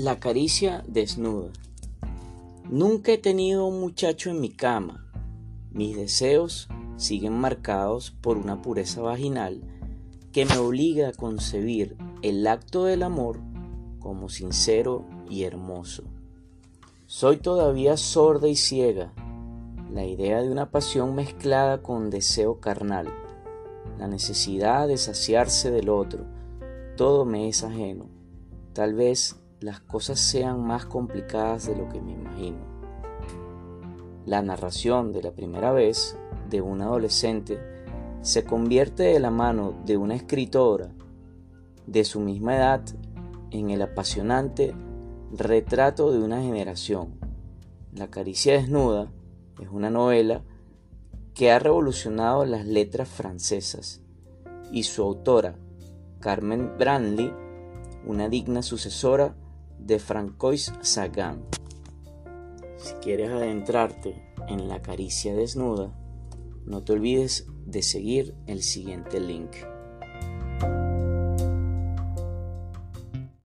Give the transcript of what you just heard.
La caricia desnuda. Nunca he tenido un muchacho en mi cama. Mis deseos siguen marcados por una pureza vaginal que me obliga a concebir el acto del amor como sincero y hermoso. Soy todavía sorda y ciega. La idea de una pasión mezclada con deseo carnal, la necesidad de saciarse del otro, todo me es ajeno. Tal vez las cosas sean más complicadas de lo que me imagino. La narración de la primera vez de un adolescente se convierte de la mano de una escritora de su misma edad en el apasionante retrato de una generación. La caricia desnuda es una novela que ha revolucionado las letras francesas y su autora, Carmen Brandley, una digna sucesora de Francois Sagan. Si quieres adentrarte en la caricia desnuda, no te olvides de seguir el siguiente link.